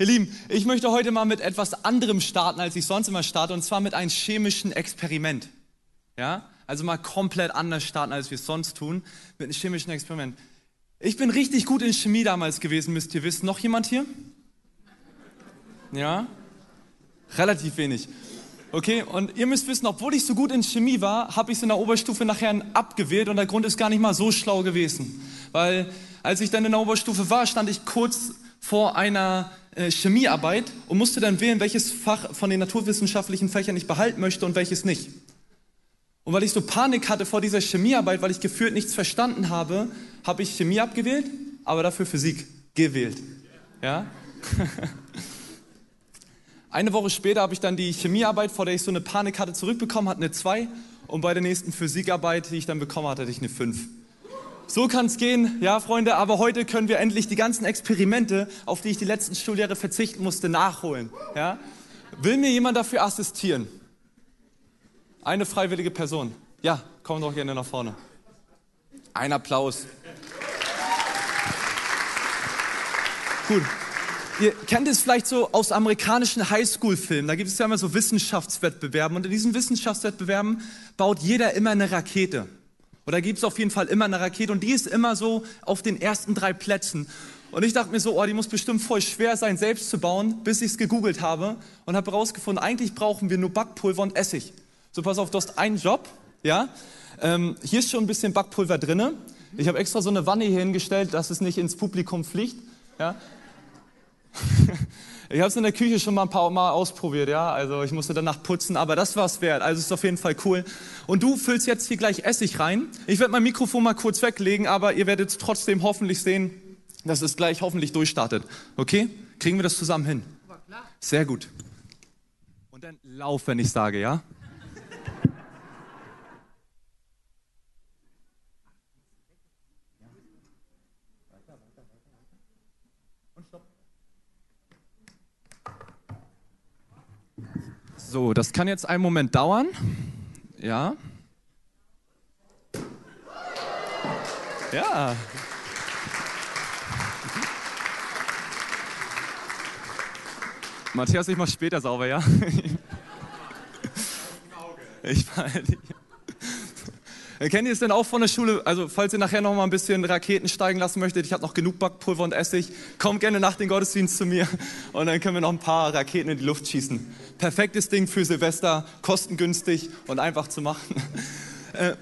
Ihr Lieben, ich möchte heute mal mit etwas anderem starten, als ich sonst immer starte, und zwar mit einem chemischen Experiment. Ja? Also mal komplett anders starten, als wir es sonst tun, mit einem chemischen Experiment. Ich bin richtig gut in Chemie damals gewesen, müsst ihr wissen. Noch jemand hier? Ja? Relativ wenig. Okay, und ihr müsst wissen, obwohl ich so gut in Chemie war, habe ich es in der Oberstufe nachher abgewählt und der Grund ist gar nicht mal so schlau gewesen. Weil als ich dann in der Oberstufe war, stand ich kurz vor einer äh, Chemiearbeit und musste dann wählen, welches Fach von den naturwissenschaftlichen Fächern ich behalten möchte und welches nicht. Und weil ich so Panik hatte vor dieser Chemiearbeit, weil ich gefühlt nichts verstanden habe, habe ich Chemie abgewählt, aber dafür Physik gewählt. Ja? Eine Woche später habe ich dann die Chemiearbeit, vor der ich so eine Panik hatte, zurückbekommen, hatte eine 2 und bei der nächsten Physikarbeit, die ich dann bekommen hatte, hatte ich eine 5. So kann es gehen, ja Freunde, aber heute können wir endlich die ganzen Experimente, auf die ich die letzten Schuljahre verzichten musste, nachholen. Ja? Will mir jemand dafür assistieren? Eine freiwillige Person. Ja, komm doch gerne nach vorne. Ein Applaus. Gut. Ihr kennt es vielleicht so aus amerikanischen Highschool-Filmen. Da gibt es ja immer so Wissenschaftswettbewerben. Und in diesen Wissenschaftswettbewerben baut jeder immer eine Rakete. Oder gibt es auf jeden Fall immer eine Rakete. Und die ist immer so auf den ersten drei Plätzen. Und ich dachte mir so, oh, die muss bestimmt voll schwer sein, selbst zu bauen, bis ich es gegoogelt habe und habe herausgefunden, eigentlich brauchen wir nur Backpulver und Essig. So, pass auf, du hast einen Job, ja. Ähm, hier ist schon ein bisschen Backpulver drinne. Ich habe extra so eine Wanne hier hingestellt, dass es nicht ins Publikum fliegt, ja. ich habe es in der Küche schon mal ein paar Mal ausprobiert, ja. Also ich musste danach putzen, aber das war es wert. Also ist auf jeden Fall cool. Und du füllst jetzt hier gleich Essig rein. Ich werde mein Mikrofon mal kurz weglegen, aber ihr werdet trotzdem hoffentlich sehen, dass es gleich hoffentlich durchstartet. Okay? Kriegen wir das zusammen hin? Sehr gut. Und dann lauf, wenn ich sage, ja? So, das kann jetzt einen Moment dauern. Ja. Ja. Matthias, ich mach später sauber, ja? Ich war Kennt ihr es denn auch von der Schule? Also, falls ihr nachher noch mal ein bisschen Raketen steigen lassen möchtet, ich habe noch genug Backpulver und Essig, kommt gerne nach dem Gottesdienst zu mir und dann können wir noch ein paar Raketen in die Luft schießen. Perfektes Ding für Silvester, kostengünstig und einfach zu machen. Äh,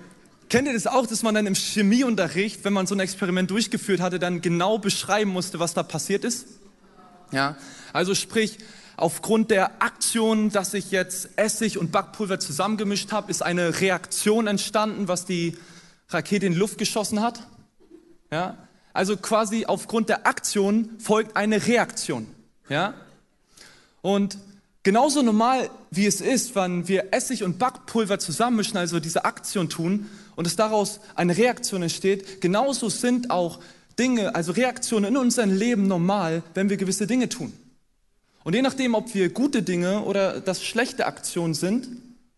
kennt ihr das auch, dass man dann im Chemieunterricht, wenn man so ein Experiment durchgeführt hatte, dann genau beschreiben musste, was da passiert ist? Ja, also sprich, Aufgrund der Aktion, dass ich jetzt Essig und Backpulver zusammengemischt habe, ist eine Reaktion entstanden, was die Rakete in die Luft geschossen hat. Ja? Also quasi aufgrund der Aktion folgt eine Reaktion. Ja? Und genauso normal wie es ist, wenn wir Essig und Backpulver zusammenmischen, also diese Aktion tun und es daraus eine Reaktion entsteht, genauso sind auch Dinge, also Reaktionen in unserem Leben normal, wenn wir gewisse Dinge tun. Und je nachdem, ob wir gute Dinge oder das schlechte Aktionen sind,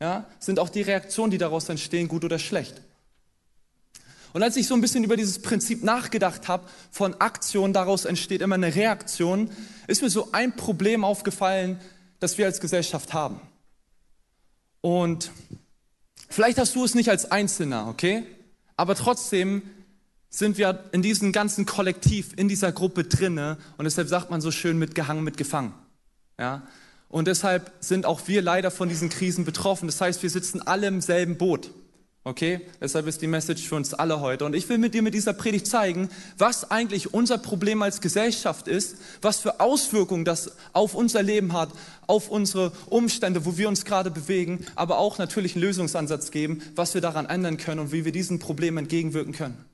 ja, sind auch die Reaktionen, die daraus entstehen, gut oder schlecht. Und als ich so ein bisschen über dieses Prinzip nachgedacht habe, von Aktion, daraus entsteht immer eine Reaktion, ist mir so ein Problem aufgefallen, das wir als Gesellschaft haben. Und vielleicht hast du es nicht als Einzelner, okay? Aber trotzdem sind wir in diesem ganzen Kollektiv, in dieser Gruppe drinne und deshalb sagt man so schön mitgehangen, mitgefangen. Ja? Und deshalb sind auch wir leider von diesen Krisen betroffen. Das heißt, wir sitzen alle im selben Boot. Okay? Deshalb ist die Message für uns alle heute. Und ich will mit dir mit dieser Predigt zeigen, was eigentlich unser Problem als Gesellschaft ist, was für Auswirkungen das auf unser Leben hat, auf unsere Umstände, wo wir uns gerade bewegen, aber auch natürlich einen Lösungsansatz geben, was wir daran ändern können und wie wir diesen Problemen entgegenwirken können.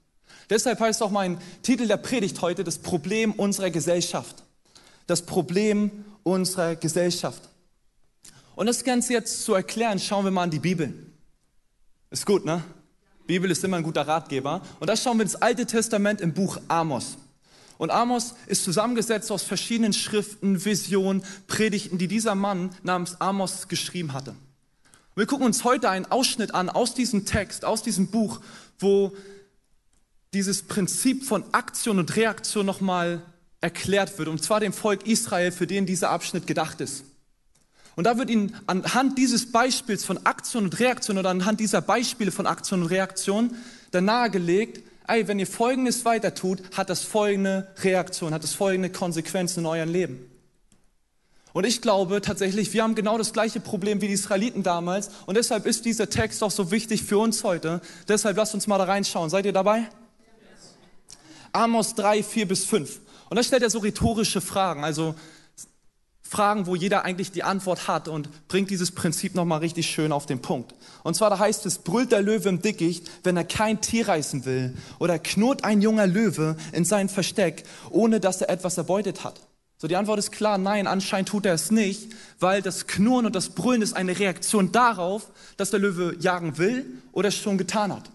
Deshalb heißt auch mein Titel der Predigt heute das Problem unserer Gesellschaft. Das Problem unserer Gesellschaft. Und das Ganze jetzt zu erklären, schauen wir mal an die Bibel. Ist gut, ne? Bibel ist immer ein guter Ratgeber. Und da schauen wir ins Alte Testament im Buch Amos. Und Amos ist zusammengesetzt aus verschiedenen Schriften, Visionen, Predigten, die dieser Mann namens Amos geschrieben hatte. Wir gucken uns heute einen Ausschnitt an aus diesem Text, aus diesem Buch, wo dieses Prinzip von Aktion und Reaktion nochmal erklärt wird, und zwar dem Volk Israel, für den dieser Abschnitt gedacht ist. Und da wird ihnen anhand dieses Beispiels von Aktion und Reaktion oder anhand dieser Beispiele von Aktion und Reaktion dann nahegelegt, ey, wenn ihr Folgendes weiter tut, hat das folgende Reaktion, hat das folgende Konsequenzen in eurem Leben. Und ich glaube tatsächlich, wir haben genau das gleiche Problem wie die Israeliten damals. Und deshalb ist dieser Text auch so wichtig für uns heute. Deshalb lasst uns mal da reinschauen. Seid ihr dabei? Amos 3, 4 bis 5. Und da stellt er so rhetorische Fragen. Also Fragen, wo jeder eigentlich die Antwort hat und bringt dieses Prinzip nochmal richtig schön auf den Punkt. Und zwar da heißt es, brüllt der Löwe im Dickicht, wenn er kein Tier reißen will, oder knurrt ein junger Löwe in sein Versteck, ohne dass er etwas erbeutet hat. So, die Antwort ist klar, nein, anscheinend tut er es nicht, weil das Knurren und das Brüllen ist eine Reaktion darauf, dass der Löwe jagen will oder es schon getan hat.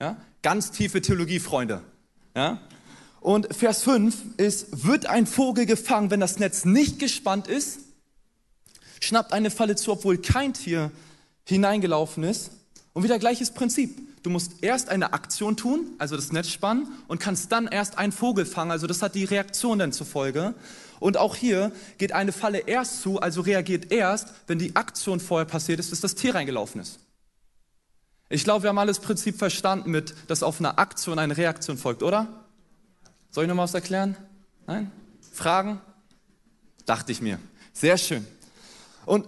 Ja? Ganz tiefe Theologie, Freunde. Ja? Und Vers 5 ist, wird ein Vogel gefangen, wenn das Netz nicht gespannt ist, schnappt eine Falle zu, obwohl kein Tier hineingelaufen ist. Und wieder gleiches Prinzip. Du musst erst eine Aktion tun, also das Netz spannen, und kannst dann erst einen Vogel fangen. Also das hat die Reaktion dann zur Folge. Und auch hier geht eine Falle erst zu, also reagiert erst, wenn die Aktion vorher passiert ist, dass das Tier reingelaufen ist. Ich glaube, wir haben alles Prinzip verstanden mit, dass auf einer Aktion eine Reaktion folgt, oder? Soll ich noch mal was erklären? Nein? Fragen? Dachte ich mir. Sehr schön. Und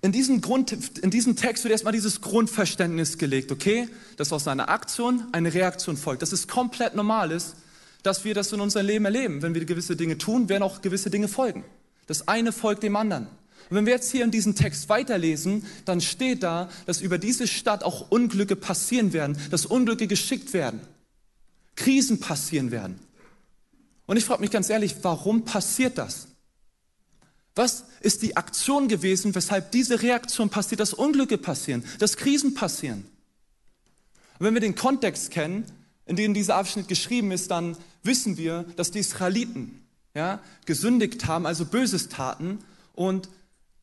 in diesem, Grund, in diesem Text wird erstmal dieses Grundverständnis gelegt, okay? Dass aus einer Aktion eine Reaktion folgt. Das ist komplett normal ist, dass wir das in unserem Leben erleben. Wenn wir gewisse Dinge tun, werden auch gewisse Dinge folgen. Das eine folgt dem anderen. Und wenn wir jetzt hier in diesem Text weiterlesen, dann steht da, dass über diese Stadt auch Unglücke passieren werden, dass Unglücke geschickt werden, Krisen passieren werden. Und ich frage mich ganz ehrlich, warum passiert das? Was ist die Aktion gewesen, weshalb diese Reaktion passiert, dass Unglücke passieren, dass Krisen passieren? Und wenn wir den Kontext kennen, in dem dieser Abschnitt geschrieben ist, dann wissen wir, dass die Israeliten ja, gesündigt haben, also Böses taten und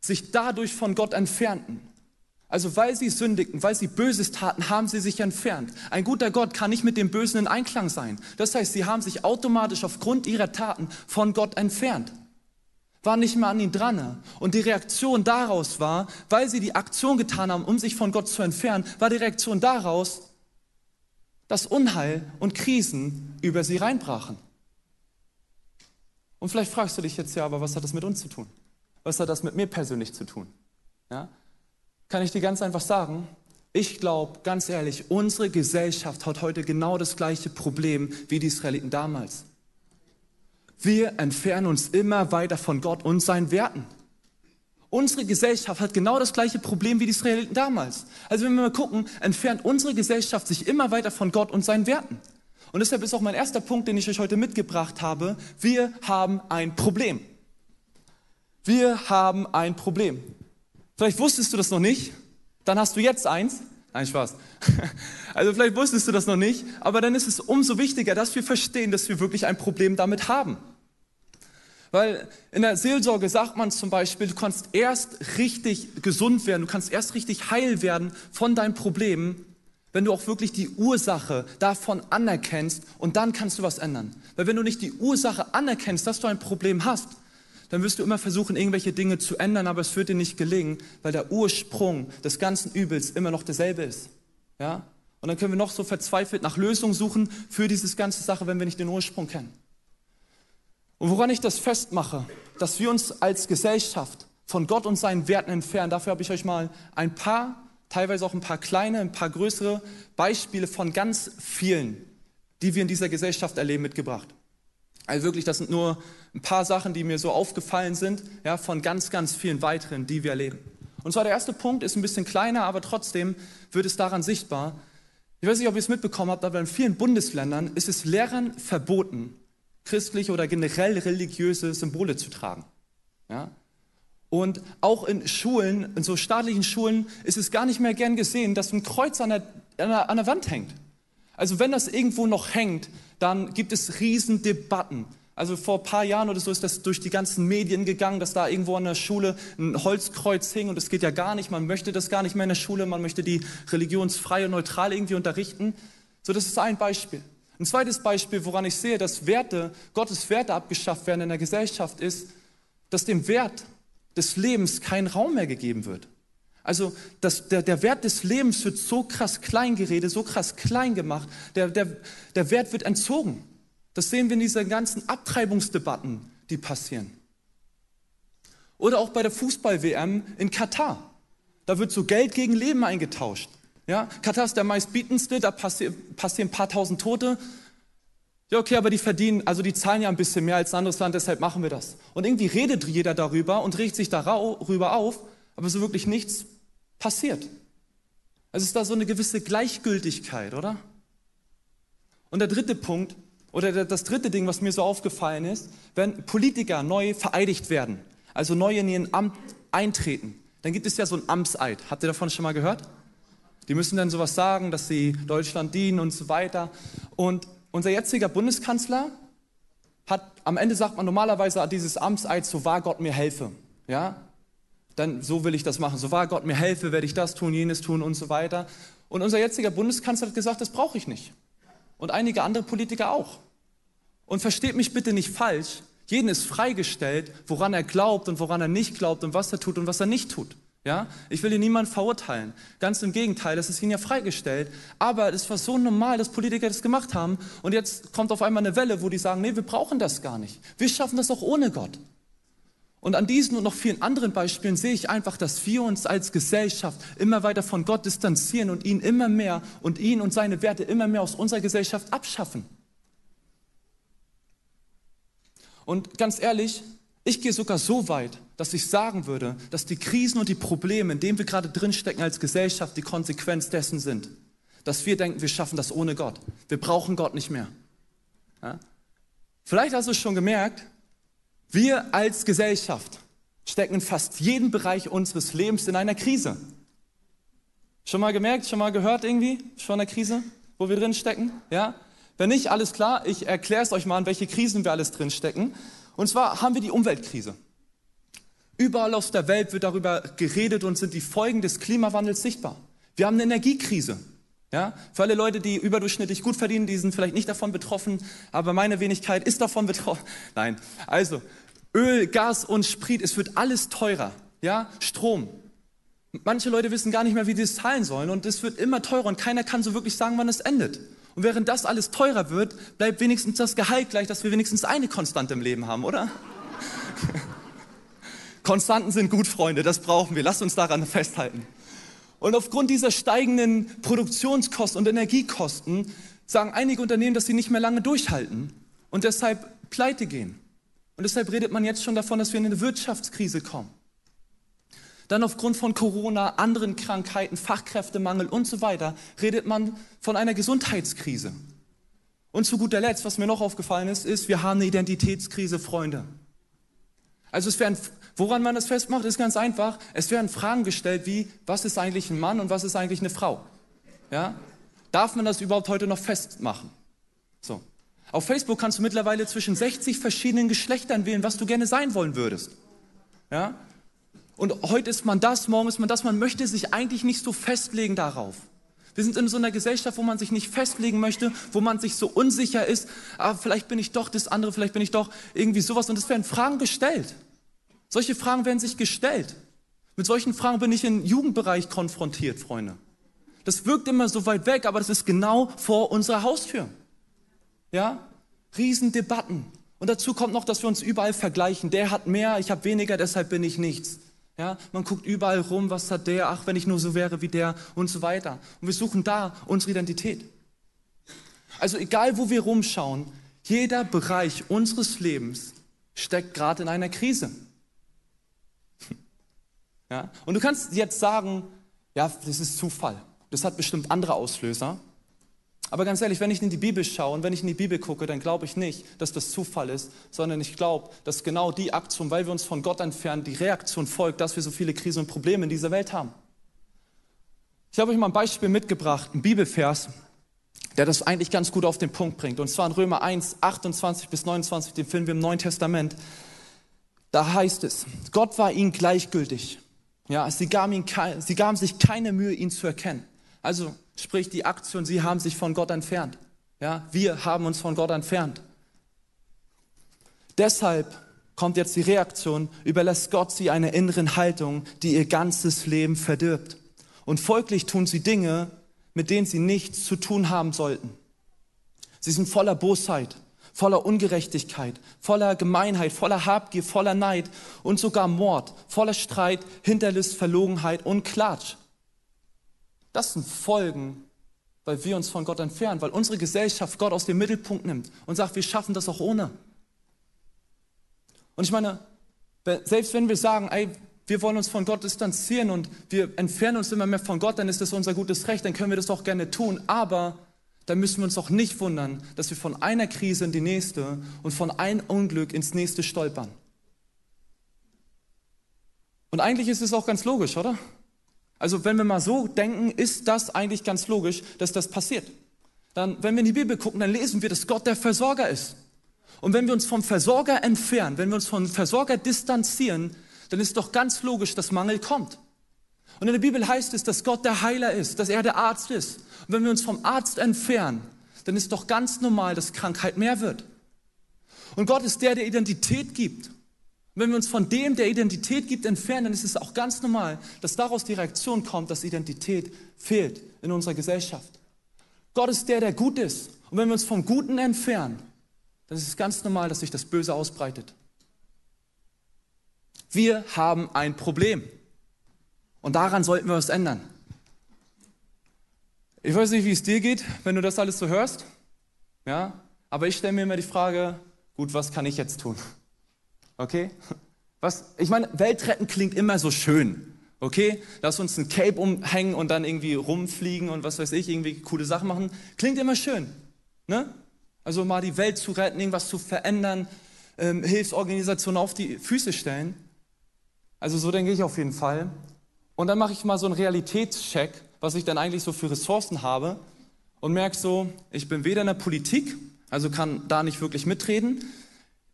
sich dadurch von Gott entfernten. Also weil sie sündigten, weil sie Böses taten, haben sie sich entfernt. Ein guter Gott kann nicht mit dem Bösen in Einklang sein. Das heißt, sie haben sich automatisch aufgrund ihrer Taten von Gott entfernt. War nicht mehr an ihn dran. Und die Reaktion daraus war, weil sie die Aktion getan haben, um sich von Gott zu entfernen, war die Reaktion daraus, dass Unheil und Krisen über sie reinbrachen. Und vielleicht fragst du dich jetzt ja, aber was hat das mit uns zu tun? Was hat das mit mir persönlich zu tun? Ja? Kann ich dir ganz einfach sagen, ich glaube, ganz ehrlich, unsere Gesellschaft hat heute genau das gleiche Problem wie die Israeliten damals. Wir entfernen uns immer weiter von Gott und seinen Werten. Unsere Gesellschaft hat genau das gleiche Problem wie die Israeliten damals. Also wenn wir mal gucken, entfernt unsere Gesellschaft sich immer weiter von Gott und seinen Werten. Und deshalb ist auch mein erster Punkt, den ich euch heute mitgebracht habe, wir haben ein Problem. Wir haben ein Problem. Vielleicht wusstest du das noch nicht, dann hast du jetzt eins. Nein, Spaß. Also vielleicht wusstest du das noch nicht, aber dann ist es umso wichtiger, dass wir verstehen, dass wir wirklich ein Problem damit haben. Weil in der Seelsorge sagt man zum Beispiel, du kannst erst richtig gesund werden, du kannst erst richtig heil werden von deinen Problemen, wenn du auch wirklich die Ursache davon anerkennst und dann kannst du was ändern. Weil wenn du nicht die Ursache anerkennst, dass du ein Problem hast, dann wirst du immer versuchen, irgendwelche Dinge zu ändern, aber es wird dir nicht gelingen, weil der Ursprung des ganzen Übels immer noch derselbe ist. Ja? Und dann können wir noch so verzweifelt nach Lösungen suchen für diese ganze Sache, wenn wir nicht den Ursprung kennen. Und woran ich das festmache, dass wir uns als Gesellschaft von Gott und seinen Werten entfernen, dafür habe ich euch mal ein paar, teilweise auch ein paar kleine, ein paar größere Beispiele von ganz vielen, die wir in dieser Gesellschaft erleben, mitgebracht. Also wirklich, das sind nur ein paar Sachen, die mir so aufgefallen sind, ja, von ganz, ganz vielen weiteren, die wir erleben. Und zwar der erste Punkt ist ein bisschen kleiner, aber trotzdem wird es daran sichtbar. Ich weiß nicht, ob ihr es mitbekommen habt, aber in vielen Bundesländern ist es Lehrern verboten, christliche oder generell religiöse Symbole zu tragen. Ja? Und auch in Schulen, in so staatlichen Schulen, ist es gar nicht mehr gern gesehen, dass ein Kreuz an der, an der, an der Wand hängt. Also wenn das irgendwo noch hängt, dann gibt es Riesendebatten. Also vor ein paar Jahren oder so ist das durch die ganzen Medien gegangen, dass da irgendwo an der Schule ein Holzkreuz hing und das geht ja gar nicht. Man möchte das gar nicht mehr in der Schule, man möchte die religionsfrei und neutral irgendwie unterrichten. So, das ist ein Beispiel. Ein zweites Beispiel, woran ich sehe, dass Werte, Gottes Werte abgeschafft werden in der Gesellschaft, ist, dass dem Wert des Lebens kein Raum mehr gegeben wird. Also das, der, der Wert des Lebens wird so krass klein geredet, so krass klein gemacht. Der, der, der Wert wird entzogen. Das sehen wir in diesen ganzen Abtreibungsdebatten, die passieren. Oder auch bei der Fußball-WM in Katar. Da wird so Geld gegen Leben eingetauscht. Ja, Katar ist der meistbietendste, da passieren ein paar tausend Tote. Ja, okay, aber die verdienen, also die zahlen ja ein bisschen mehr als ein anderes Land, deshalb machen wir das. Und irgendwie redet jeder darüber und regt sich darüber auf, aber so wirklich nichts passiert. Also ist da so eine gewisse Gleichgültigkeit, oder? Und der dritte Punkt, oder das dritte Ding, was mir so aufgefallen ist, wenn Politiker neu vereidigt werden, also neu in ihr Amt eintreten, dann gibt es ja so ein Amtseid. Habt ihr davon schon mal gehört? Die müssen dann sowas sagen, dass sie Deutschland dienen und so weiter. Und unser jetziger Bundeskanzler hat, am Ende sagt man normalerweise dieses Amtseid, so wahr Gott mir helfe. Ja? Dann, so will ich das machen. So wahr Gott mir helfe, werde ich das tun, jenes tun und so weiter. Und unser jetziger Bundeskanzler hat gesagt, das brauche ich nicht. Und einige andere Politiker auch. Und versteht mich bitte nicht falsch. Jeden ist freigestellt, woran er glaubt und woran er nicht glaubt und was er tut und was er nicht tut. Ja, ich will hier niemanden verurteilen. Ganz im Gegenteil, das ist ihnen ja freigestellt. Aber es war so normal, dass Politiker das gemacht haben. Und jetzt kommt auf einmal eine Welle, wo die sagen, nee, wir brauchen das gar nicht. Wir schaffen das auch ohne Gott. Und an diesen und noch vielen anderen Beispielen sehe ich einfach, dass wir uns als Gesellschaft immer weiter von Gott distanzieren und ihn immer mehr und ihn und seine Werte immer mehr aus unserer Gesellschaft abschaffen. Und ganz ehrlich, ich gehe sogar so weit, dass ich sagen würde, dass die Krisen und die Probleme, in denen wir gerade drinstecken als Gesellschaft, die Konsequenz dessen sind. Dass wir denken, wir schaffen das ohne Gott. Wir brauchen Gott nicht mehr. Ja? Vielleicht hast du schon gemerkt, wir als Gesellschaft stecken in fast jedem Bereich unseres Lebens in einer Krise. Schon mal gemerkt, schon mal gehört irgendwie, schon eine Krise, wo wir drin stecken? Ja? Wenn nicht, alles klar, ich erkläre es euch mal, in welche Krisen wir alles drin stecken. Und zwar haben wir die Umweltkrise. Überall auf der Welt wird darüber geredet und sind die Folgen des Klimawandels sichtbar. Wir haben eine Energiekrise. Ja, für alle Leute, die überdurchschnittlich gut verdienen, die sind vielleicht nicht davon betroffen, aber meine Wenigkeit ist davon betroffen. Nein, also Öl, Gas und Sprit, es wird alles teurer. Ja, Strom. Manche Leute wissen gar nicht mehr, wie sie es zahlen sollen und es wird immer teurer und keiner kann so wirklich sagen, wann es endet. Und während das alles teurer wird, bleibt wenigstens das Gehalt gleich, dass wir wenigstens eine Konstante im Leben haben, oder? Konstanten sind gut, Freunde, das brauchen wir. Lasst uns daran festhalten. Und aufgrund dieser steigenden Produktionskosten und Energiekosten sagen einige Unternehmen, dass sie nicht mehr lange durchhalten und deshalb pleite gehen. Und deshalb redet man jetzt schon davon, dass wir in eine Wirtschaftskrise kommen. Dann aufgrund von Corona, anderen Krankheiten, Fachkräftemangel und so weiter redet man von einer Gesundheitskrise. Und zu guter Letzt, was mir noch aufgefallen ist, ist, wir haben eine Identitätskrise, Freunde. Also es werden, woran man das festmacht, ist ganz einfach. Es werden Fragen gestellt wie, was ist eigentlich ein Mann und was ist eigentlich eine Frau? Ja? Darf man das überhaupt heute noch festmachen? So. Auf Facebook kannst du mittlerweile zwischen 60 verschiedenen Geschlechtern wählen, was du gerne sein wollen würdest. Ja? Und heute ist man das, morgen ist man das. Man möchte sich eigentlich nicht so festlegen darauf. Wir sind in so einer Gesellschaft, wo man sich nicht festlegen möchte, wo man sich so unsicher ist. Ah, vielleicht bin ich doch das andere, vielleicht bin ich doch irgendwie sowas. Und es werden Fragen gestellt. Solche Fragen werden sich gestellt. Mit solchen Fragen bin ich im Jugendbereich konfrontiert, Freunde. Das wirkt immer so weit weg, aber das ist genau vor unserer Haustür. Ja? Riesendebatten. Und dazu kommt noch, dass wir uns überall vergleichen. Der hat mehr, ich habe weniger, deshalb bin ich nichts. Ja, man guckt überall rum, was hat der, ach, wenn ich nur so wäre wie der und so weiter. Und wir suchen da unsere Identität. Also egal, wo wir rumschauen, jeder Bereich unseres Lebens steckt gerade in einer Krise. Ja, und du kannst jetzt sagen, ja, das ist Zufall. Das hat bestimmt andere Auslöser. Aber ganz ehrlich, wenn ich in die Bibel schaue und wenn ich in die Bibel gucke, dann glaube ich nicht, dass das Zufall ist, sondern ich glaube, dass genau die Aktion, weil wir uns von Gott entfernen, die Reaktion folgt, dass wir so viele Krisen und Probleme in dieser Welt haben. Ich habe euch mal ein Beispiel mitgebracht, ein Bibelvers, der das eigentlich ganz gut auf den Punkt bringt. Und zwar in Römer 1, 28 bis 29, den finden wir im Neuen Testament. Da heißt es, Gott war ihnen gleichgültig. Ja, sie gaben, ihn, sie gaben sich keine Mühe, ihn zu erkennen. Also Sprich die Aktion, sie haben sich von Gott entfernt. Ja, wir haben uns von Gott entfernt. Deshalb kommt jetzt die Reaktion, überlässt Gott sie einer inneren Haltung, die ihr ganzes Leben verdirbt. Und folglich tun sie Dinge, mit denen sie nichts zu tun haben sollten. Sie sind voller Bosheit, voller Ungerechtigkeit, voller Gemeinheit, voller Habgier, voller Neid und sogar Mord, voller Streit, Hinterlist, Verlogenheit und Klatsch. Das sind Folgen, weil wir uns von Gott entfernen, weil unsere Gesellschaft Gott aus dem Mittelpunkt nimmt und sagt, wir schaffen das auch ohne. Und ich meine, selbst wenn wir sagen, ey, wir wollen uns von Gott distanzieren und wir entfernen uns immer mehr von Gott, dann ist das unser gutes Recht, dann können wir das auch gerne tun. Aber dann müssen wir uns auch nicht wundern, dass wir von einer Krise in die nächste und von einem Unglück ins nächste stolpern. Und eigentlich ist es auch ganz logisch, oder? Also wenn wir mal so denken, ist das eigentlich ganz logisch, dass das passiert. Dann, wenn wir in die Bibel gucken, dann lesen wir, dass Gott der Versorger ist. Und wenn wir uns vom Versorger entfernen, wenn wir uns vom Versorger distanzieren, dann ist doch ganz logisch, dass Mangel kommt. Und in der Bibel heißt es, dass Gott der Heiler ist, dass er der Arzt ist. Und wenn wir uns vom Arzt entfernen, dann ist doch ganz normal, dass Krankheit mehr wird. Und Gott ist der, der Identität gibt. Wenn wir uns von dem, der Identität gibt, entfernen, dann ist es auch ganz normal, dass daraus die Reaktion kommt, dass Identität fehlt in unserer Gesellschaft. Gott ist der, der gut ist. Und wenn wir uns vom Guten entfernen, dann ist es ganz normal, dass sich das Böse ausbreitet. Wir haben ein Problem. Und daran sollten wir was ändern. Ich weiß nicht, wie es dir geht, wenn du das alles so hörst. Ja, aber ich stelle mir immer die Frage, gut, was kann ich jetzt tun? Okay? Was, ich meine, Weltretten klingt immer so schön. Okay? Lass uns ein Cape umhängen und dann irgendwie rumfliegen und was weiß ich, irgendwie coole Sachen machen. Klingt immer schön. Ne? Also mal die Welt zu retten, irgendwas zu verändern, ähm, Hilfsorganisationen auf die Füße stellen. Also so denke ich auf jeden Fall. Und dann mache ich mal so einen Realitätscheck, was ich dann eigentlich so für Ressourcen habe und merke so, ich bin weder in der Politik, also kann da nicht wirklich mitreden.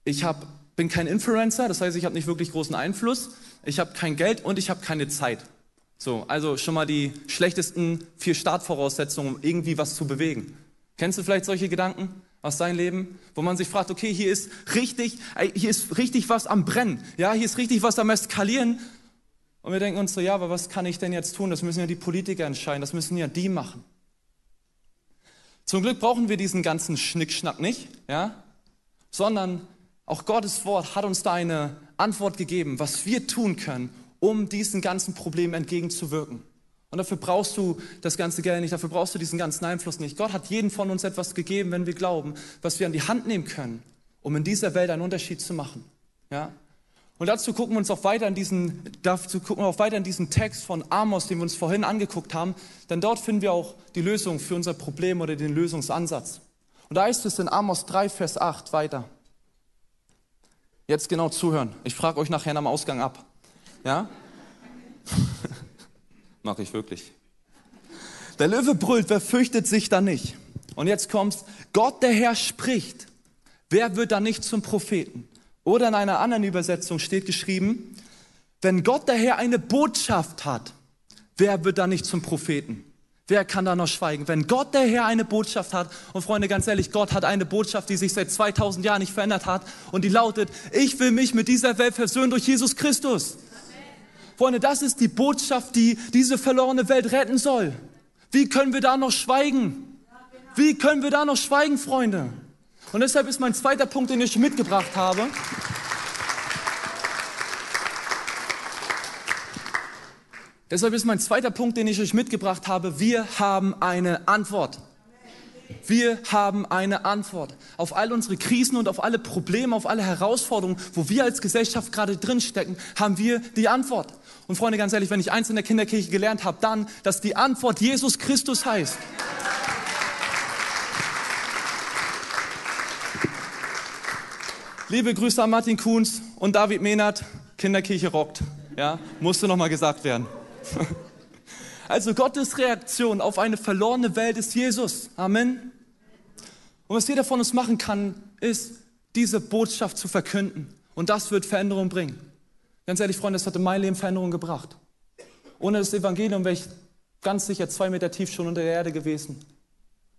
Ich hab, bin kein Influencer, das heißt, ich habe nicht wirklich großen Einfluss. Ich habe kein Geld und ich habe keine Zeit. So, also schon mal die schlechtesten vier Startvoraussetzungen, um irgendwie was zu bewegen. Kennst du vielleicht solche Gedanken? aus deinem Leben, wo man sich fragt, okay, hier ist richtig, hier ist richtig was am Brennen, ja, hier ist richtig was am Eskalieren. Und wir denken uns so, ja, aber was kann ich denn jetzt tun? Das müssen ja die Politiker entscheiden, das müssen ja die machen. Zum Glück brauchen wir diesen ganzen Schnickschnack nicht, ja, sondern auch Gottes Wort hat uns da eine Antwort gegeben, was wir tun können, um diesen ganzen Problemen entgegenzuwirken. Und dafür brauchst du das ganze Geld nicht, dafür brauchst du diesen ganzen Einfluss nicht. Gott hat jedem von uns etwas gegeben, wenn wir glauben, was wir an die Hand nehmen können, um in dieser Welt einen Unterschied zu machen. Ja? Und dazu gucken wir uns auch weiter in diesen, dazu gucken wir auch weiter in diesen Text von Amos, den wir uns vorhin angeguckt haben, denn dort finden wir auch die Lösung für unser Problem oder den Lösungsansatz. Und da heißt es in Amos 3, Vers 8 weiter. Jetzt genau zuhören. Ich frage euch nachher am Ausgang ab. Ja? Mache ich wirklich. Der Löwe brüllt, wer fürchtet sich da nicht? Und jetzt kommt's, Gott der Herr spricht. Wer wird da nicht zum Propheten? Oder in einer anderen Übersetzung steht geschrieben, wenn Gott der Herr eine Botschaft hat, wer wird da nicht zum Propheten? Wer kann da noch schweigen? Wenn Gott der Herr eine Botschaft hat, und Freunde, ganz ehrlich, Gott hat eine Botschaft, die sich seit 2000 Jahren nicht verändert hat, und die lautet, ich will mich mit dieser Welt versöhnen durch Jesus Christus. Freunde, das ist die Botschaft, die diese verlorene Welt retten soll. Wie können wir da noch schweigen? Wie können wir da noch schweigen, Freunde? Und deshalb ist mein zweiter Punkt, den ich mitgebracht habe. Deshalb ist mein zweiter Punkt, den ich euch mitgebracht habe, wir haben eine Antwort. Wir haben eine Antwort auf all unsere Krisen und auf alle Probleme, auf alle Herausforderungen, wo wir als Gesellschaft gerade drinstecken, haben wir die Antwort. Und Freunde, ganz ehrlich, wenn ich eins in der Kinderkirche gelernt habe, dann, dass die Antwort Jesus Christus heißt. Liebe Grüße an Martin Kuhns und David Mehnert. Kinderkirche rockt. Ja, musste nochmal gesagt werden. Also Gottes Reaktion auf eine verlorene Welt ist Jesus. Amen. Und was jeder von uns machen kann, ist, diese Botschaft zu verkünden. Und das wird Veränderung bringen. Ganz ehrlich, Freunde, das hat in mein Leben Veränderung gebracht. Ohne das Evangelium wäre ich ganz sicher zwei Meter tief schon unter der Erde gewesen.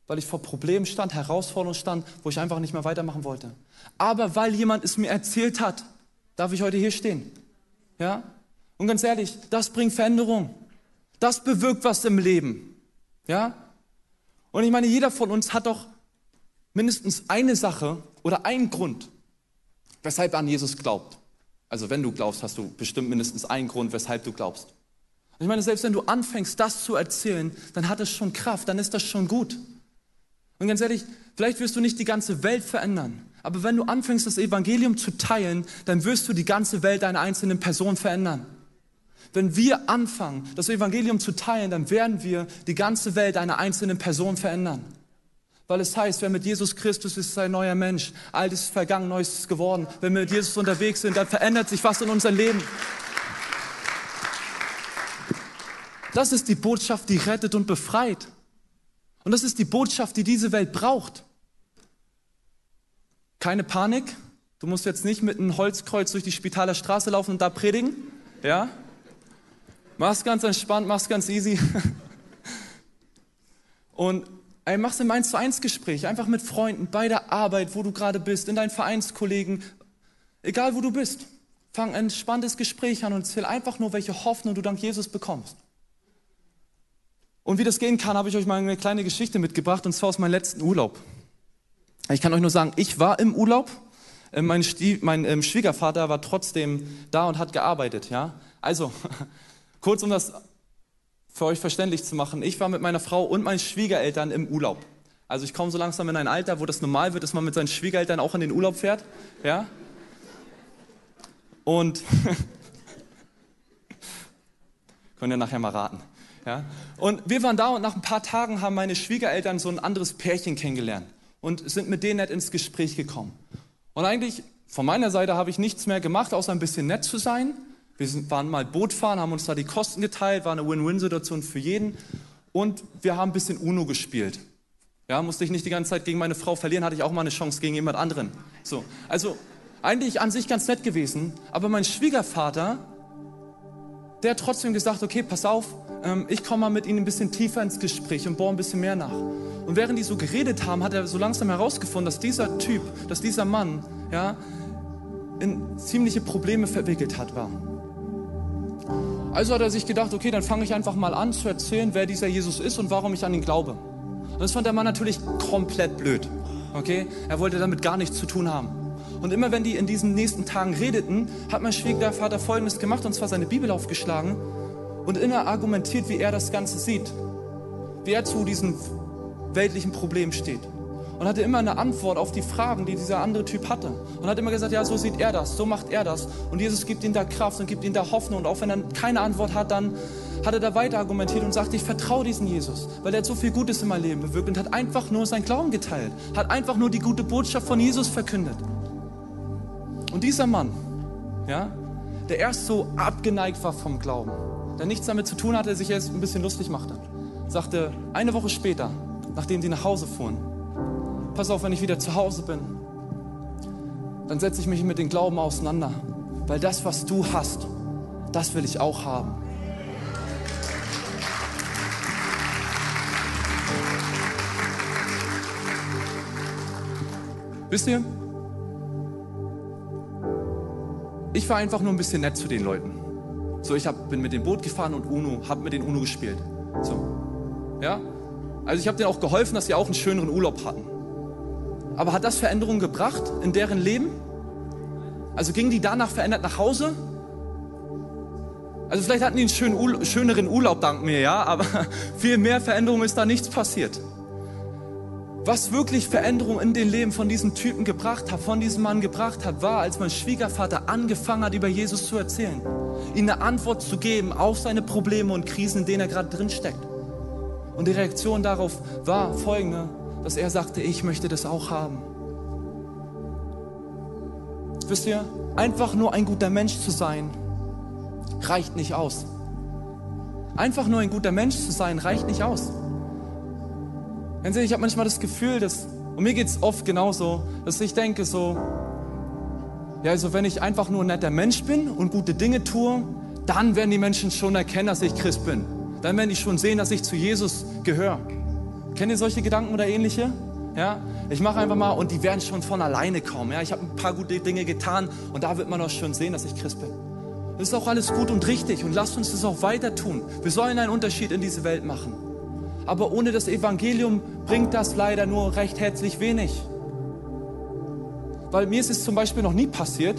weil ich vor Problemen stand, Herausforderungen stand, wo ich einfach nicht mehr weitermachen wollte. Aber weil jemand es mir erzählt hat, darf ich heute hier stehen. Ja? Und ganz ehrlich, das bringt Veränderung. Das bewirkt was im Leben. Ja? Und ich meine, jeder von uns hat doch mindestens eine Sache oder einen Grund, weshalb er an Jesus glaubt. Also wenn du glaubst, hast du bestimmt mindestens einen Grund, weshalb du glaubst. Und ich meine, selbst wenn du anfängst, das zu erzählen, dann hat es schon Kraft, dann ist das schon gut. Und ganz ehrlich, vielleicht wirst du nicht die ganze Welt verändern, aber wenn du anfängst, das Evangelium zu teilen, dann wirst du die ganze Welt einer einzelnen Person verändern. Wenn wir anfangen, das Evangelium zu teilen, dann werden wir die ganze Welt einer einzelnen Person verändern. Weil es heißt, wer mit Jesus Christus ist, ist ein neuer Mensch. Altes ist vergangen, Neues ist geworden. Wenn wir mit Jesus unterwegs sind, dann verändert sich was in unserem Leben. Das ist die Botschaft, die rettet und befreit. Und das ist die Botschaft, die diese Welt braucht. Keine Panik. Du musst jetzt nicht mit einem Holzkreuz durch die Spitaler Straße laufen und da predigen. Ja? Mach's ganz entspannt, mach's ganz easy. Und ey, mach's im 1 zu 1 Gespräch, einfach mit Freunden, bei der Arbeit, wo du gerade bist, in deinen Vereinskollegen, egal wo du bist. Fang ein entspanntes Gespräch an und erzähl einfach nur, welche Hoffnung du dank Jesus bekommst. Und wie das gehen kann, habe ich euch mal eine kleine Geschichte mitgebracht, und zwar aus meinem letzten Urlaub. Ich kann euch nur sagen, ich war im Urlaub, äh, mein, Stief, mein ähm, Schwiegervater war trotzdem da und hat gearbeitet. Ja? Also, kurz um das für euch verständlich zu machen, ich war mit meiner Frau und meinen Schwiegereltern im Urlaub. Also ich komme so langsam in ein Alter, wo das normal wird, dass man mit seinen Schwiegereltern auch in den Urlaub fährt. Ja? Und könnt ihr nachher mal raten. Ja? Und wir waren da und nach ein paar Tagen haben meine Schwiegereltern so ein anderes Pärchen kennengelernt und sind mit denen nett ins Gespräch gekommen. Und eigentlich von meiner Seite habe ich nichts mehr gemacht, außer ein bisschen nett zu sein. Wir sind, waren mal Boot fahren, haben uns da die Kosten geteilt, war eine Win-Win-Situation für jeden. Und wir haben ein bisschen Uno gespielt. Ja, musste ich nicht die ganze Zeit gegen meine Frau verlieren, hatte ich auch mal eine Chance gegen jemand anderen. So, also eigentlich an sich ganz nett gewesen, aber mein Schwiegervater, der hat trotzdem gesagt, okay, pass auf, ähm, ich komme mal mit Ihnen ein bisschen tiefer ins Gespräch und bohre ein bisschen mehr nach. Und während die so geredet haben, hat er so langsam herausgefunden, dass dieser Typ, dass dieser Mann, ja, in ziemliche Probleme verwickelt hat war. Also hat er sich gedacht, okay, dann fange ich einfach mal an zu erzählen, wer dieser Jesus ist und warum ich an ihn glaube. Und das fand der Mann natürlich komplett blöd. Okay? Er wollte damit gar nichts zu tun haben. Und immer wenn die in diesen nächsten Tagen redeten, hat mein Schwiegervater Folgendes gemacht, und zwar seine Bibel aufgeschlagen und immer argumentiert, wie er das Ganze sieht. Wie er zu diesem weltlichen Problem steht und hatte immer eine Antwort auf die Fragen, die dieser andere Typ hatte. Und hat immer gesagt, ja, so sieht er das, so macht er das. Und Jesus gibt ihm da Kraft und gibt ihm da Hoffnung. Und auch wenn er keine Antwort hat, dann hat er da weiter argumentiert und sagt, ich vertraue diesem Jesus, weil er hat so viel Gutes in meinem Leben bewirkt und hat einfach nur sein Glauben geteilt, hat einfach nur die gute Botschaft von Jesus verkündet. Und dieser Mann, ja, der erst so abgeneigt war vom Glauben, der nichts damit zu tun hatte, sich erst ein bisschen lustig machte, sagte eine Woche später, nachdem die nach Hause fuhren, pass auf, wenn ich wieder zu Hause bin, dann setze ich mich mit dem Glauben auseinander. Weil das, was du hast, das will ich auch haben. Wisst ihr? Ich war einfach nur ein bisschen nett zu den Leuten. So, ich hab, bin mit dem Boot gefahren und Uno, habe mit den Uno gespielt. So, ja? Also ich habe denen auch geholfen, dass sie auch einen schöneren Urlaub hatten. Aber hat das Veränderungen gebracht in deren Leben? Also gingen die danach verändert nach Hause? Also vielleicht hatten die einen schönen, schöneren Urlaub dank mir, ja, aber viel mehr Veränderung ist da nichts passiert. Was wirklich Veränderung in den Leben von diesem Typen gebracht hat, von diesem Mann gebracht hat, war, als mein Schwiegervater angefangen hat, über Jesus zu erzählen, ihm eine Antwort zu geben auf seine Probleme und Krisen, in denen er gerade drin steckt. Und die Reaktion darauf war folgende: dass er sagte, ich möchte das auch haben. Wisst ihr, einfach nur ein guter Mensch zu sein, reicht nicht aus. Einfach nur ein guter Mensch zu sein, reicht nicht aus. Ehrlich, ich habe manchmal das Gefühl, dass, und mir geht es oft genauso, dass ich denke so, ja, also wenn ich einfach nur ein netter Mensch bin und gute Dinge tue, dann werden die Menschen schon erkennen, dass ich Christ bin. Dann werden die schon sehen, dass ich zu Jesus gehöre. Kennt ihr solche Gedanken oder ähnliche? Ja, ich mache einfach mal und die werden schon von alleine kommen. Ja, ich habe ein paar gute Dinge getan und da wird man auch schon sehen, dass ich Christ bin. Das ist auch alles gut und richtig und lasst uns das auch weiter tun. Wir sollen einen Unterschied in diese Welt machen. Aber ohne das Evangelium bringt das leider nur recht herzlich wenig. Weil mir ist es zum Beispiel noch nie passiert,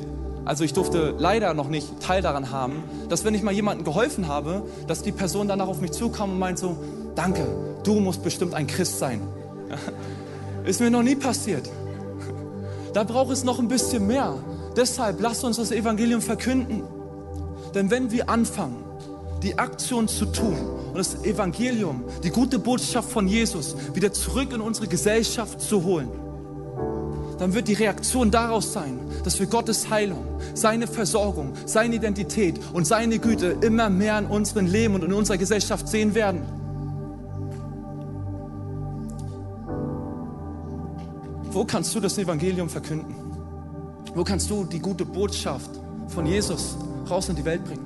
also ich durfte leider noch nicht Teil daran haben, dass wenn ich mal jemandem geholfen habe, dass die Person danach auf mich zukam und meint so, danke, du musst bestimmt ein Christ sein. Ist mir noch nie passiert. Da braucht es noch ein bisschen mehr. Deshalb lasst uns das Evangelium verkünden. Denn wenn wir anfangen, die Aktion zu tun und das Evangelium, die gute Botschaft von Jesus wieder zurück in unsere Gesellschaft zu holen, dann wird die Reaktion daraus sein, dass wir Gottes Heilung, seine Versorgung, seine Identität und seine Güte immer mehr in unserem Leben und in unserer Gesellschaft sehen werden. Wo kannst du das Evangelium verkünden? Wo kannst du die gute Botschaft von Jesus raus in die Welt bringen?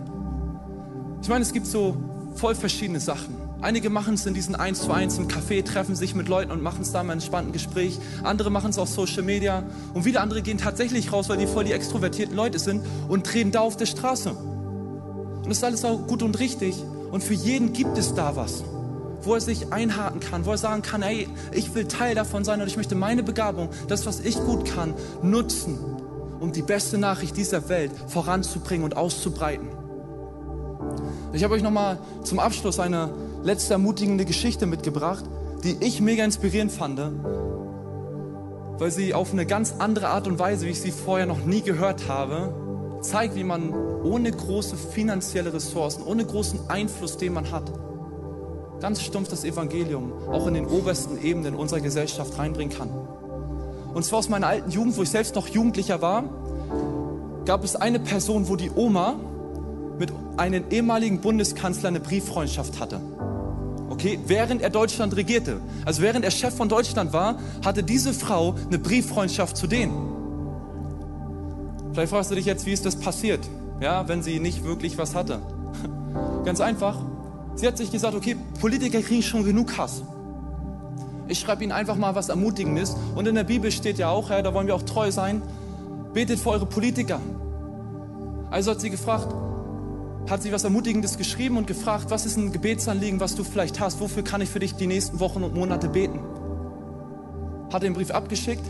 Ich meine, es gibt so voll verschiedene Sachen. Einige machen es in diesen 1 zu 1 im Café, treffen sich mit Leuten und machen es da mal ein entspannten Gespräch. Andere machen es auf Social Media. Und wieder andere gehen tatsächlich raus, weil die voll die extrovertierten Leute sind und treten da auf der Straße. Und das ist alles auch gut und richtig. Und für jeden gibt es da was, wo er sich einhaken kann, wo er sagen kann, hey, ich will Teil davon sein und ich möchte meine Begabung, das, was ich gut kann, nutzen, um die beste Nachricht dieser Welt voranzubringen und auszubreiten. Ich habe euch nochmal zum Abschluss eine letzte ermutigende Geschichte mitgebracht, die ich mega inspirierend fand, weil sie auf eine ganz andere Art und Weise, wie ich sie vorher noch nie gehört habe, zeigt, wie man ohne große finanzielle Ressourcen, ohne großen Einfluss, den man hat, ganz stumpf das Evangelium auch in den obersten Ebenen unserer Gesellschaft reinbringen kann. Und zwar aus meiner alten Jugend, wo ich selbst noch Jugendlicher war, gab es eine Person, wo die Oma mit einem ehemaligen Bundeskanzler eine Brieffreundschaft hatte. Okay, während er Deutschland regierte. Also während er Chef von Deutschland war, hatte diese Frau eine Brieffreundschaft zu denen. Vielleicht fragst du dich jetzt, wie ist das passiert? Ja, wenn sie nicht wirklich was hatte. Ganz einfach. Sie hat sich gesagt, okay, Politiker kriegen schon genug Hass. Ich schreibe ihnen einfach mal was Ermutigendes. Und in der Bibel steht ja auch, ja, da wollen wir auch treu sein, betet für eure Politiker. Also hat sie gefragt, hat sie was Ermutigendes geschrieben und gefragt, was ist ein Gebetsanliegen, was du vielleicht hast, wofür kann ich für dich die nächsten Wochen und Monate beten. Hat den Brief abgeschickt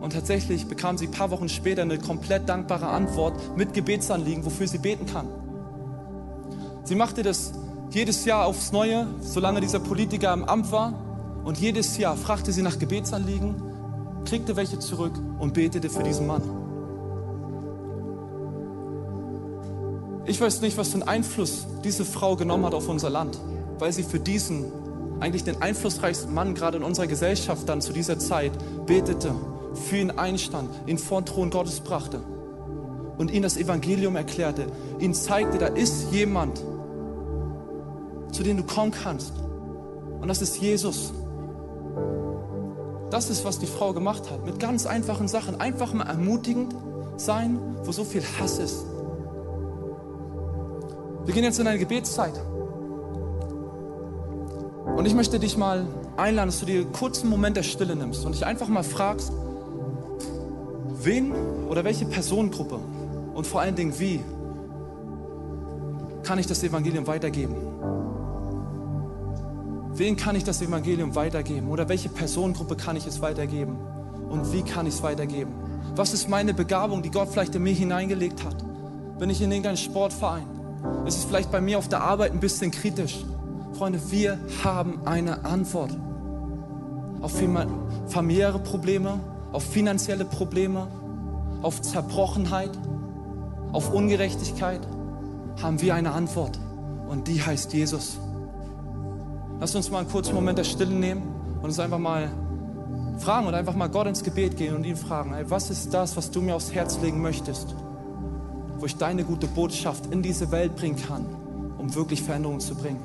und tatsächlich bekam sie ein paar Wochen später eine komplett dankbare Antwort mit Gebetsanliegen, wofür sie beten kann. Sie machte das jedes Jahr aufs Neue, solange dieser Politiker im Amt war. Und jedes Jahr fragte sie nach Gebetsanliegen, kriegte welche zurück und betete für diesen Mann. Ich weiß nicht, was für einen Einfluss diese Frau genommen hat auf unser Land, weil sie für diesen eigentlich den einflussreichsten Mann gerade in unserer Gesellschaft dann zu dieser Zeit betete, für ihn einstand, ihn vor den Thron Gottes brachte und ihm das Evangelium erklärte, ihn zeigte, da ist jemand, zu dem du kommen kannst. Und das ist Jesus. Das ist, was die Frau gemacht hat. Mit ganz einfachen Sachen. Einfach mal ermutigend sein, wo so viel Hass ist. Wir gehen jetzt in eine Gebetszeit. Und ich möchte dich mal einladen, dass du dir einen kurzen Moment der Stille nimmst und dich einfach mal fragst, wen oder welche Personengruppe und vor allen Dingen wie kann ich das Evangelium weitergeben? Wen kann ich das Evangelium weitergeben? Oder welche Personengruppe kann ich es weitergeben? Und wie kann ich es weitergeben? Was ist meine Begabung, die Gott vielleicht in mir hineingelegt hat? Bin ich in irgendeinem Sportverein? Es ist vielleicht bei mir auf der Arbeit ein bisschen kritisch. Freunde, wir haben eine Antwort auf familiäre Probleme, auf finanzielle Probleme, auf Zerbrochenheit, auf Ungerechtigkeit haben wir eine Antwort und die heißt Jesus. Lass uns mal einen kurzen Moment der Stille nehmen und uns einfach mal fragen und einfach mal Gott ins Gebet gehen und ihn fragen, ey, was ist das, was du mir aufs Herz legen möchtest? wo ich deine gute Botschaft in diese Welt bringen kann, um wirklich Veränderungen zu bringen.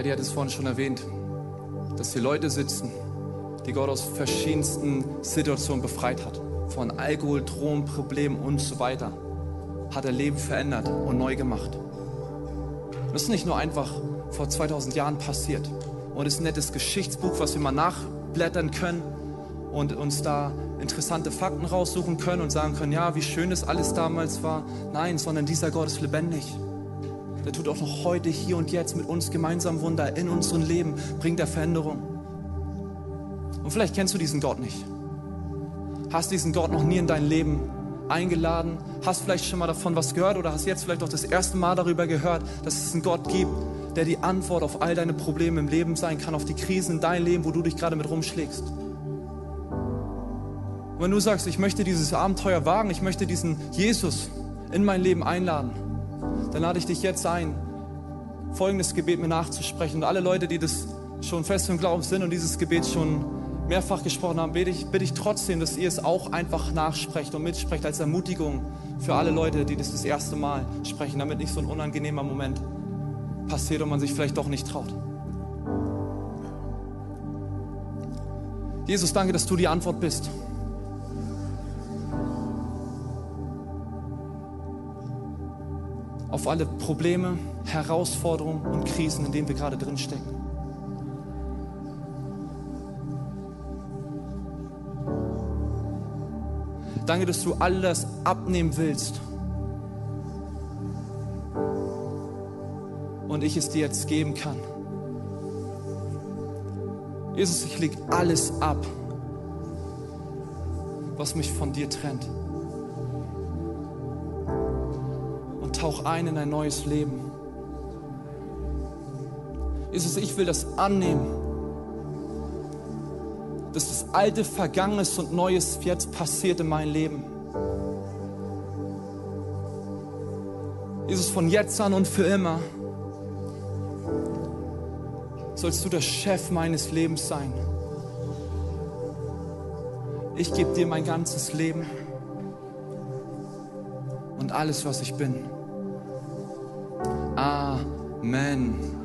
Heidi hat es vorhin schon erwähnt, dass hier Leute sitzen, die Gott aus verschiedensten Situationen befreit hat. Von Alkohol, Drogen, Problemen und so weiter. Hat er Leben verändert und neu gemacht. Das ist nicht nur einfach vor 2000 Jahren passiert. Und es ist ein nettes Geschichtsbuch, was wir mal nachblättern können und uns da interessante Fakten raussuchen können und sagen können, ja, wie schön es alles damals war. Nein, sondern dieser Gott ist lebendig. Der tut auch noch heute, hier und jetzt mit uns gemeinsam Wunder in unserem Leben, bringt er Veränderung. Und vielleicht kennst du diesen Gott nicht. Hast diesen Gott noch nie in dein Leben eingeladen, hast vielleicht schon mal davon was gehört oder hast jetzt vielleicht auch das erste Mal darüber gehört, dass es einen Gott gibt, der die Antwort auf all deine Probleme im Leben sein kann, auf die Krisen in deinem Leben, wo du dich gerade mit rumschlägst. Und wenn du sagst, ich möchte dieses Abenteuer wagen, ich möchte diesen Jesus in mein Leben einladen, dann lade ich dich jetzt ein, folgendes Gebet mir nachzusprechen. Und alle Leute, die das schon fest im Glauben sind und dieses Gebet schon mehrfach gesprochen haben, bitte ich, bitte ich trotzdem, dass ihr es auch einfach nachsprecht und mitsprecht als Ermutigung für alle Leute, die das das erste Mal sprechen, damit nicht so ein unangenehmer Moment passiert und man sich vielleicht doch nicht traut. Jesus, danke, dass du die Antwort bist. Auf alle Probleme, Herausforderungen und Krisen, in denen wir gerade drin stecken. Danke, dass du alles abnehmen willst. Und ich es dir jetzt geben kann. Jesus, ich leg alles ab, was mich von dir trennt. Tauch ein in ein neues Leben. Jesus, ich will das annehmen dass das Alte vergangen ist und Neues jetzt passiert in meinem Leben. Jesus, von jetzt an und für immer sollst du der Chef meines Lebens sein. Ich gebe dir mein ganzes Leben und alles, was ich bin. Amen.